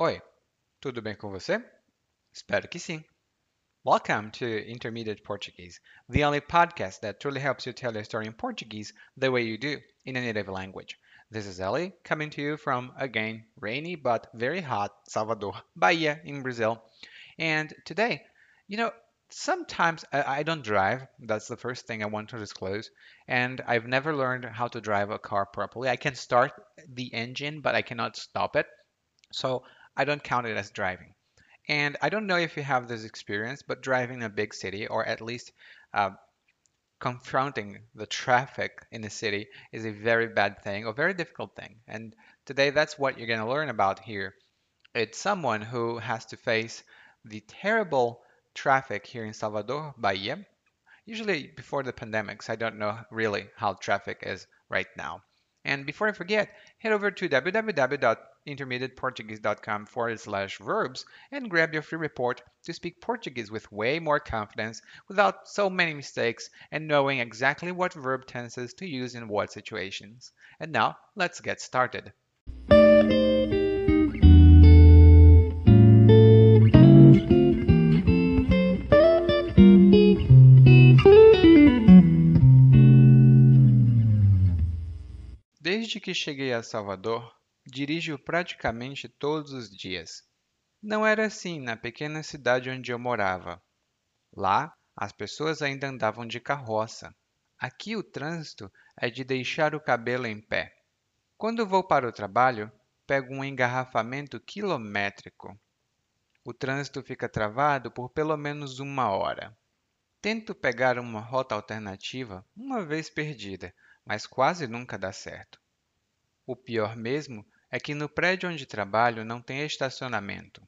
Oi, tudo bem com você? Espero que sim. Welcome to Intermediate Portuguese, the only podcast that truly helps you tell your story in Portuguese the way you do in a native language. This is Ellie coming to you from, again, rainy but very hot Salvador, Bahia in Brazil. And today, you know, sometimes I, I don't drive. That's the first thing I want to disclose. And I've never learned how to drive a car properly. I can start the engine, but I cannot stop it. So I don't count it as driving. And I don't know if you have this experience, but driving in a big city, or at least uh, confronting the traffic in the city, is a very bad thing, or very difficult thing. And today, that's what you're going to learn about here. It's someone who has to face the terrible traffic here in Salvador, Bahia. Usually before the pandemics, I don't know really how traffic is right now. And before I forget, head over to www.intermediateportuguese.com forward slash verbs and grab your free report to speak Portuguese with way more confidence without so many mistakes and knowing exactly what verb tenses to use in what situations. And now, let's get started. Desde que cheguei a Salvador, dirijo praticamente todos os dias. Não era assim na pequena cidade onde eu morava. Lá, as pessoas ainda andavam de carroça. Aqui o trânsito é de deixar o cabelo em pé. Quando vou para o trabalho, pego um engarrafamento quilométrico. O trânsito fica travado por pelo menos uma hora. Tento pegar uma rota alternativa uma vez perdida, mas quase nunca dá certo. O pior mesmo é que no prédio onde trabalho não tem estacionamento.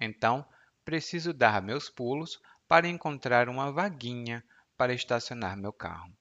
Então, preciso dar meus pulos para encontrar uma vaguinha para estacionar meu carro.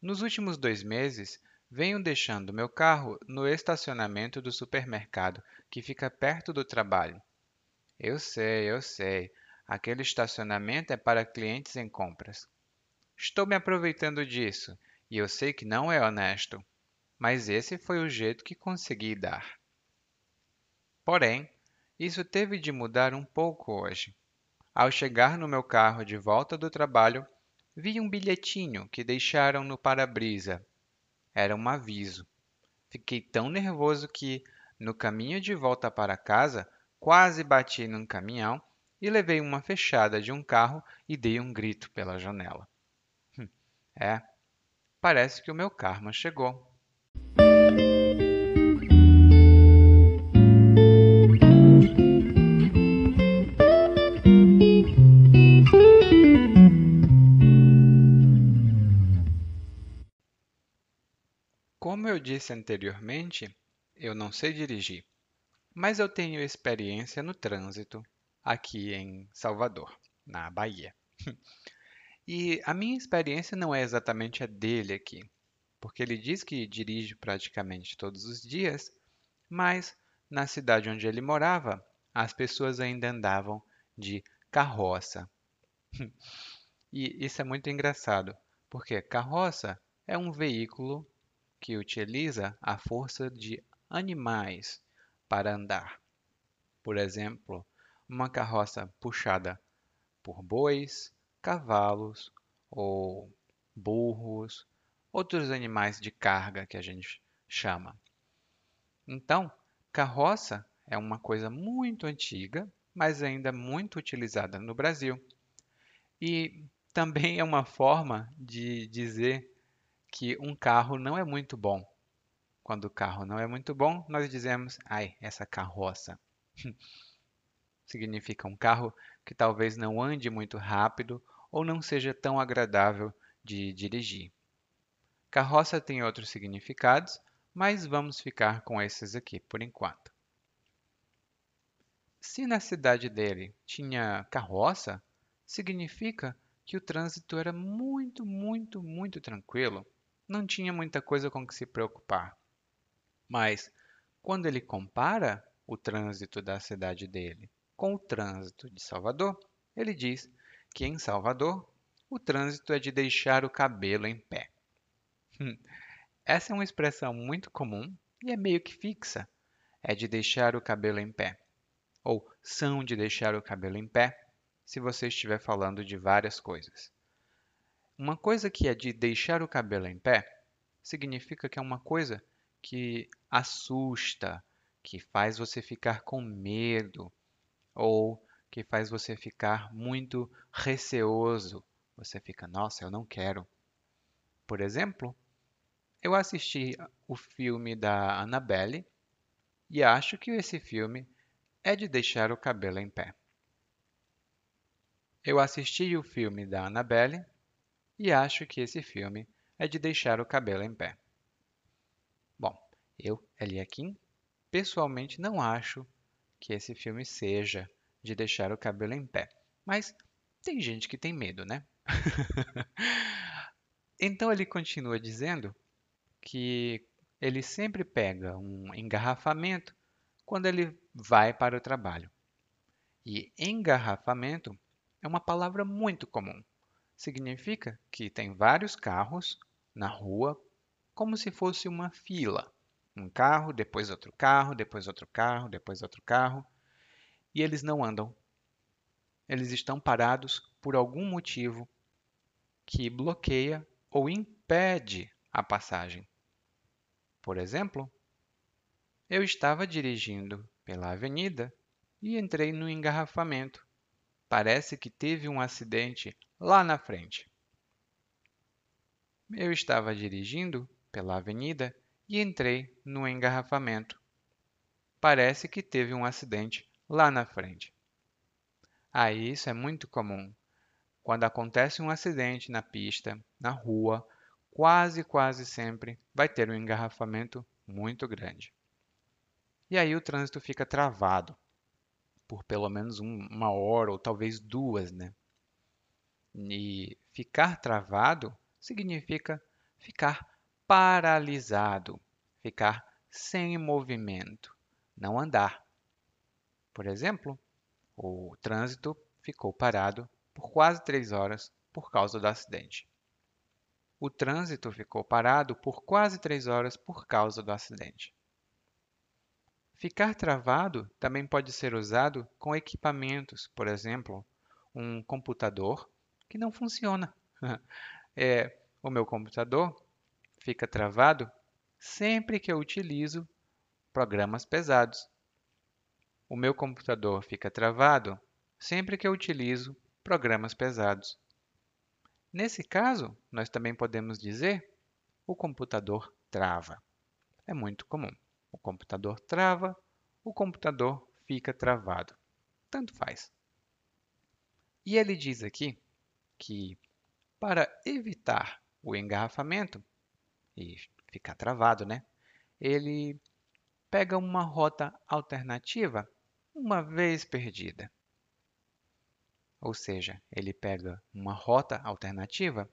Nos últimos dois meses, venho deixando meu carro no estacionamento do supermercado que fica perto do trabalho. Eu sei, eu sei, aquele estacionamento é para clientes em compras. Estou me aproveitando disso e eu sei que não é honesto, mas esse foi o jeito que consegui dar. Porém, isso teve de mudar um pouco hoje. Ao chegar no meu carro de volta do trabalho, vi um bilhetinho que deixaram no para-brisa. Era um aviso. Fiquei tão nervoso que, no caminho de volta para casa, quase bati num caminhão e levei uma fechada de um carro e dei um grito pela janela. Hum, é, parece que o meu karma chegou. Como eu disse anteriormente, eu não sei dirigir, mas eu tenho experiência no trânsito aqui em Salvador, na Bahia. E a minha experiência não é exatamente a dele aqui, porque ele diz que dirige praticamente todos os dias, mas na cidade onde ele morava, as pessoas ainda andavam de carroça. E isso é muito engraçado, porque carroça é um veículo que utiliza a força de animais para andar. Por exemplo, uma carroça puxada por bois, cavalos ou burros, outros animais de carga que a gente chama. Então, carroça é uma coisa muito antiga, mas ainda muito utilizada no Brasil. E também é uma forma de dizer que um carro não é muito bom. Quando o carro não é muito bom, nós dizemos, ai, essa carroça. Significa um carro que talvez não ande muito rápido ou não seja tão agradável de dirigir. Carroça tem outros significados, mas vamos ficar com esses aqui por enquanto. Se na cidade dele tinha carroça, significa que o trânsito era muito, muito, muito tranquilo. Não tinha muita coisa com que se preocupar. Mas quando ele compara o trânsito da cidade dele com o trânsito de Salvador, ele diz que em Salvador o trânsito é de deixar o cabelo em pé. Hum, essa é uma expressão muito comum e é meio que fixa. é de deixar o cabelo em pé, ou são de deixar o cabelo em pé, se você estiver falando de várias coisas. Uma coisa que é de deixar o cabelo em pé significa que é uma coisa que assusta, que faz você ficar com medo ou que faz você ficar muito receoso. Você fica, nossa, eu não quero. Por exemplo, eu assisti o filme da Annabelle e acho que esse filme é de deixar o cabelo em pé. Eu assisti o filme da Annabelle e acho que esse filme é de deixar o cabelo em pé. Bom, eu, Eliakim, pessoalmente não acho que esse filme seja de deixar o cabelo em pé, mas tem gente que tem medo, né? então ele continua dizendo que ele sempre pega um engarrafamento quando ele vai para o trabalho. E engarrafamento é uma palavra muito comum. Significa que tem vários carros na rua, como se fosse uma fila. Um carro, depois outro carro, depois outro carro, depois outro carro. E eles não andam. Eles estão parados por algum motivo que bloqueia ou impede a passagem. Por exemplo, eu estava dirigindo pela avenida e entrei no engarrafamento. Parece que teve um acidente lá na frente. Eu estava dirigindo pela avenida e entrei no engarrafamento. Parece que teve um acidente lá na frente. Ah, isso é muito comum. Quando acontece um acidente na pista, na rua quase, quase sempre vai ter um engarrafamento muito grande. E aí o trânsito fica travado por pelo menos um, uma hora ou talvez duas, né? E ficar travado significa ficar paralisado, ficar sem movimento, não andar. Por exemplo, o trânsito ficou parado por quase três horas por causa do acidente. O trânsito ficou parado por quase três horas por causa do acidente. Ficar travado também pode ser usado com equipamentos, por exemplo, um computador que não funciona. é, o meu computador fica travado sempre que eu utilizo programas pesados. O meu computador fica travado sempre que eu utilizo programas pesados. Nesse caso, nós também podemos dizer o computador trava. É muito comum. O computador trava, o computador fica travado. Tanto faz. E ele diz aqui que para evitar o engarrafamento e ficar travado, né? Ele pega uma rota alternativa uma vez perdida. Ou seja, ele pega uma rota alternativa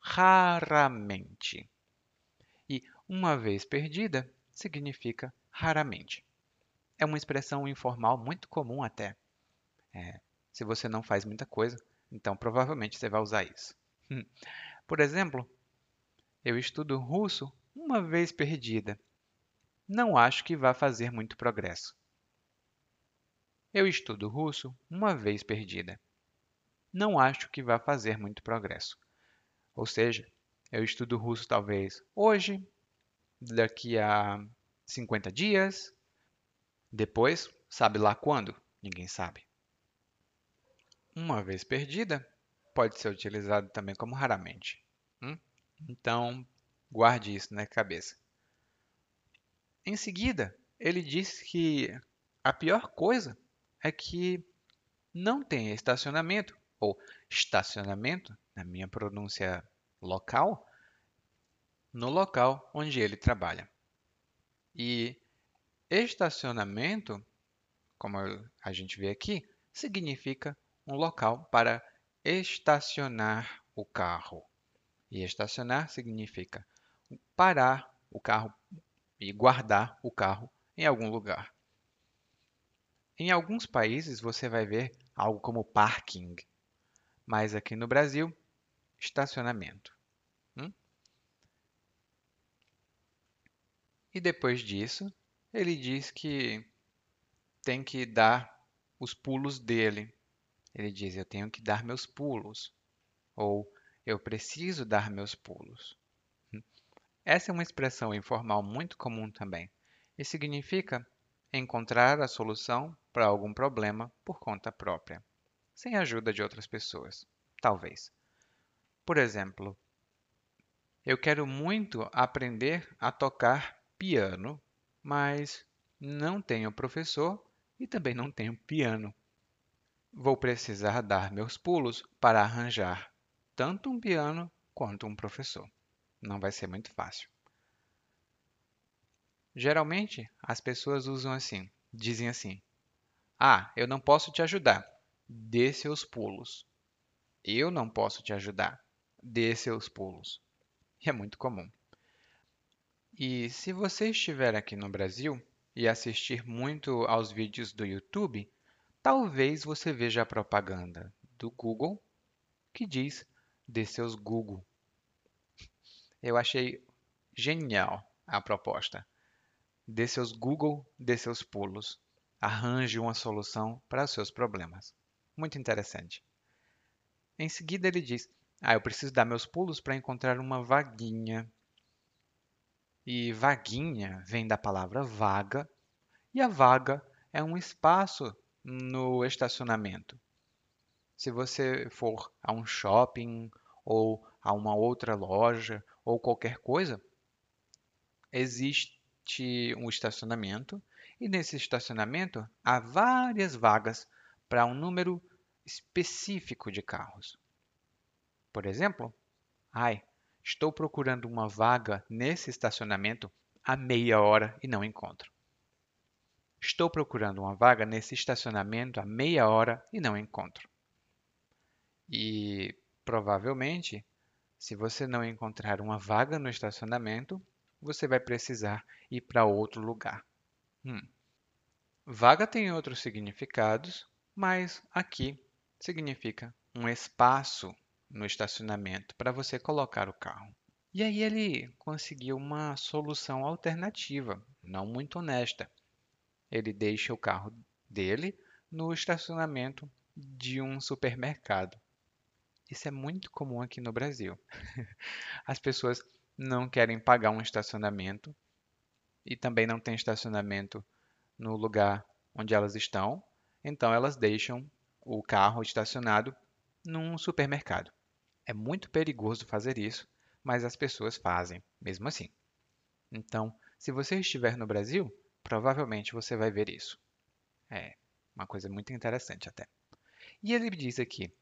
raramente. E uma vez perdida significa raramente. É uma expressão informal muito comum até. É, se você não faz muita coisa, então provavelmente você vai usar isso. Hum. Por exemplo, eu estudo russo uma vez perdida. Não acho que vá fazer muito progresso. Eu estudo russo uma vez perdida não acho que vá fazer muito progresso. Ou seja, eu estudo russo talvez hoje, daqui a 50 dias, depois, sabe lá quando? Ninguém sabe. Uma vez perdida, pode ser utilizado também como raramente. Hum? Então, guarde isso na cabeça. Em seguida, ele diz que a pior coisa é que não tem estacionamento ou estacionamento, na minha pronúncia local, no local onde ele trabalha. E estacionamento, como a gente vê aqui, significa um local para estacionar o carro. E estacionar significa parar o carro e guardar o carro em algum lugar. Em alguns países você vai ver algo como parking, mas aqui no Brasil, estacionamento. Hum? E depois disso, ele diz que tem que dar os pulos dele. Ele diz: Eu tenho que dar meus pulos. Ou eu preciso dar meus pulos. Essa é uma expressão informal muito comum também e significa encontrar a solução para algum problema por conta própria, sem a ajuda de outras pessoas, talvez. Por exemplo, eu quero muito aprender a tocar piano, mas não tenho professor e também não tenho piano. Vou precisar dar meus pulos para arranjar tanto um piano quanto um professor não vai ser muito fácil. Geralmente, as pessoas usam assim, dizem assim: Ah, eu não posso te ajudar, dê seus pulos. Eu não posso te ajudar, dê seus pulos. É muito comum. E se você estiver aqui no Brasil e assistir muito aos vídeos do YouTube, talvez você veja a propaganda do Google que diz dê seus Google. Eu achei genial a proposta. Dê seus Google, dê seus pulos. Arranje uma solução para os seus problemas. Muito interessante. Em seguida, ele diz: Ah, eu preciso dar meus pulos para encontrar uma vaguinha. E vaguinha vem da palavra vaga, e a vaga é um espaço no estacionamento. Se você for a um shopping ou a uma outra loja ou qualquer coisa, existe um estacionamento e nesse estacionamento há várias vagas para um número específico de carros. Por exemplo, ai, estou procurando uma vaga nesse estacionamento há meia hora e não encontro. Estou procurando uma vaga nesse estacionamento há meia hora e não encontro. E provavelmente se você não encontrar uma vaga no estacionamento, você vai precisar ir para outro lugar. Hum. Vaga tem outros significados, mas aqui significa um espaço no estacionamento para você colocar o carro. E aí ele conseguiu uma solução alternativa, não muito honesta. Ele deixa o carro dele no estacionamento de um supermercado. Isso é muito comum aqui no Brasil. As pessoas não querem pagar um estacionamento e também não tem estacionamento no lugar onde elas estão, então elas deixam o carro estacionado num supermercado. É muito perigoso fazer isso, mas as pessoas fazem, mesmo assim. Então, se você estiver no Brasil, provavelmente você vai ver isso. É uma coisa muito interessante até. E ele diz aqui: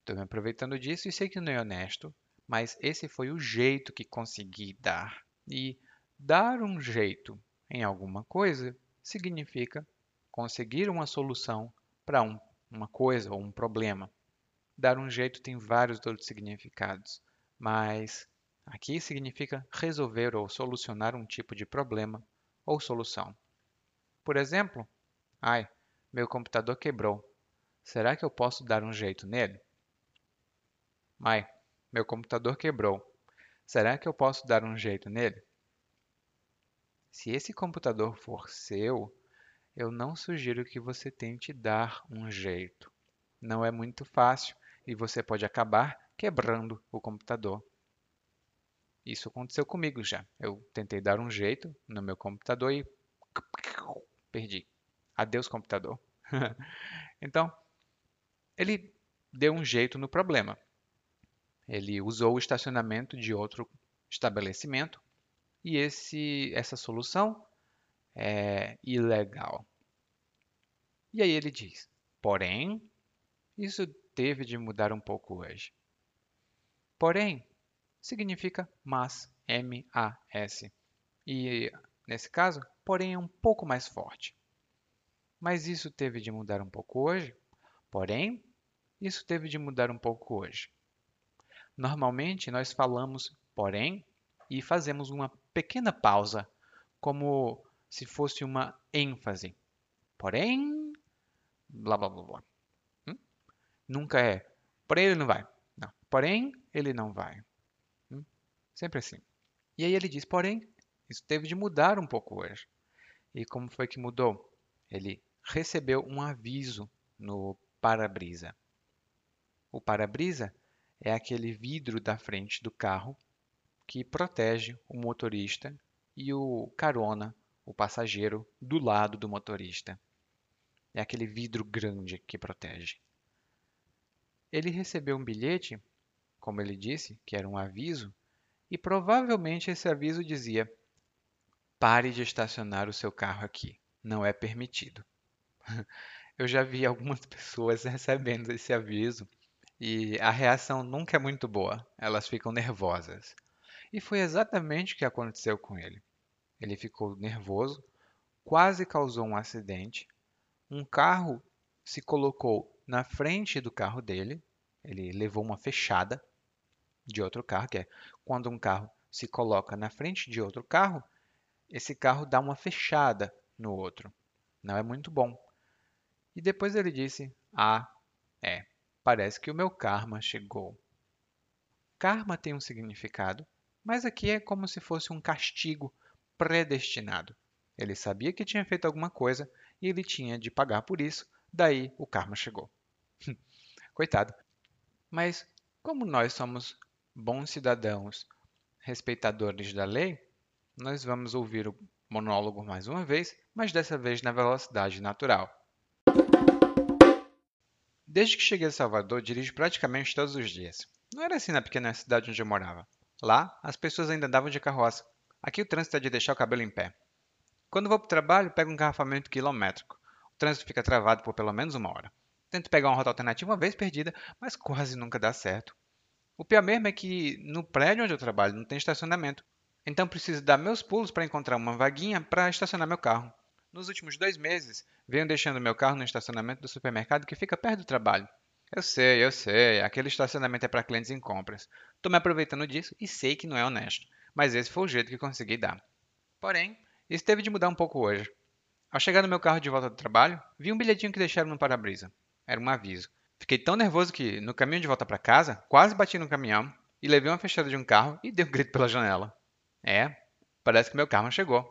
Estou me aproveitando disso e sei que não é honesto, mas esse foi o jeito que consegui dar. E dar um jeito em alguma coisa significa conseguir uma solução para um, uma coisa ou um problema. Dar um jeito tem vários outros significados, mas aqui significa resolver ou solucionar um tipo de problema ou solução. Por exemplo, ai, meu computador quebrou. Será que eu posso dar um jeito nele? Mãe, meu computador quebrou. Será que eu posso dar um jeito nele? Se esse computador for seu, eu não sugiro que você tente dar um jeito. Não é muito fácil e você pode acabar quebrando o computador. Isso aconteceu comigo já. Eu tentei dar um jeito no meu computador e perdi. Adeus, computador. então, ele deu um jeito no problema. Ele usou o estacionamento de outro estabelecimento e esse, essa solução é ilegal. E aí ele diz: porém, isso teve de mudar um pouco hoje. Porém, significa mas, M-A-S. E nesse caso, porém é um pouco mais forte. Mas isso teve de mudar um pouco hoje. Porém, isso teve de mudar um pouco hoje. Normalmente nós falamos porém e fazemos uma pequena pausa, como se fosse uma ênfase. Porém, blá blá blá blá. Hum? Nunca é, porém ele não vai. Não, porém ele não vai. Hum? Sempre assim. E aí ele diz, porém, isso teve de mudar um pouco hoje. E como foi que mudou? Ele recebeu um aviso no para-brisa. O para-brisa é aquele vidro da frente do carro que protege o motorista e o carona, o passageiro, do lado do motorista. É aquele vidro grande que protege. Ele recebeu um bilhete, como ele disse, que era um aviso, e provavelmente esse aviso dizia: pare de estacionar o seu carro aqui, não é permitido. Eu já vi algumas pessoas recebendo esse aviso e a reação nunca é muito boa, elas ficam nervosas. E foi exatamente o que aconteceu com ele. Ele ficou nervoso, quase causou um acidente. Um carro se colocou na frente do carro dele, ele levou uma fechada de outro carro, que é quando um carro se coloca na frente de outro carro, esse carro dá uma fechada no outro. Não é muito bom. E depois ele disse: Ah, é, parece que o meu karma chegou. Karma tem um significado, mas aqui é como se fosse um castigo predestinado. Ele sabia que tinha feito alguma coisa e ele tinha de pagar por isso, daí o karma chegou. Coitado. Mas como nós somos bons cidadãos, respeitadores da lei, nós vamos ouvir o monólogo mais uma vez, mas dessa vez na velocidade natural. Desde que cheguei a Salvador, dirijo praticamente todos os dias. Não era assim na pequena cidade onde eu morava. Lá, as pessoas ainda andavam de carroça. Aqui o trânsito é de deixar o cabelo em pé. Quando vou para o trabalho, pego um engarrafamento quilométrico. O trânsito fica travado por pelo menos uma hora. Tento pegar uma rota alternativa uma vez perdida, mas quase nunca dá certo. O pior mesmo é que no prédio onde eu trabalho não tem estacionamento. Então preciso dar meus pulos para encontrar uma vaguinha para estacionar meu carro. Nos últimos dois meses, venho deixando meu carro no estacionamento do supermercado que fica perto do trabalho. Eu sei, eu sei, aquele estacionamento é para clientes em compras. Estou me aproveitando disso e sei que não é honesto, mas esse foi o jeito que consegui dar. Porém, isso teve de mudar um pouco hoje. Ao chegar no meu carro de volta do trabalho, vi um bilhetinho que deixaram no para-brisa. Era um aviso. Fiquei tão nervoso que, no caminho de volta para casa, quase bati no caminhão e levei uma fechada de um carro e dei um grito pela janela. É, parece que meu carro chegou.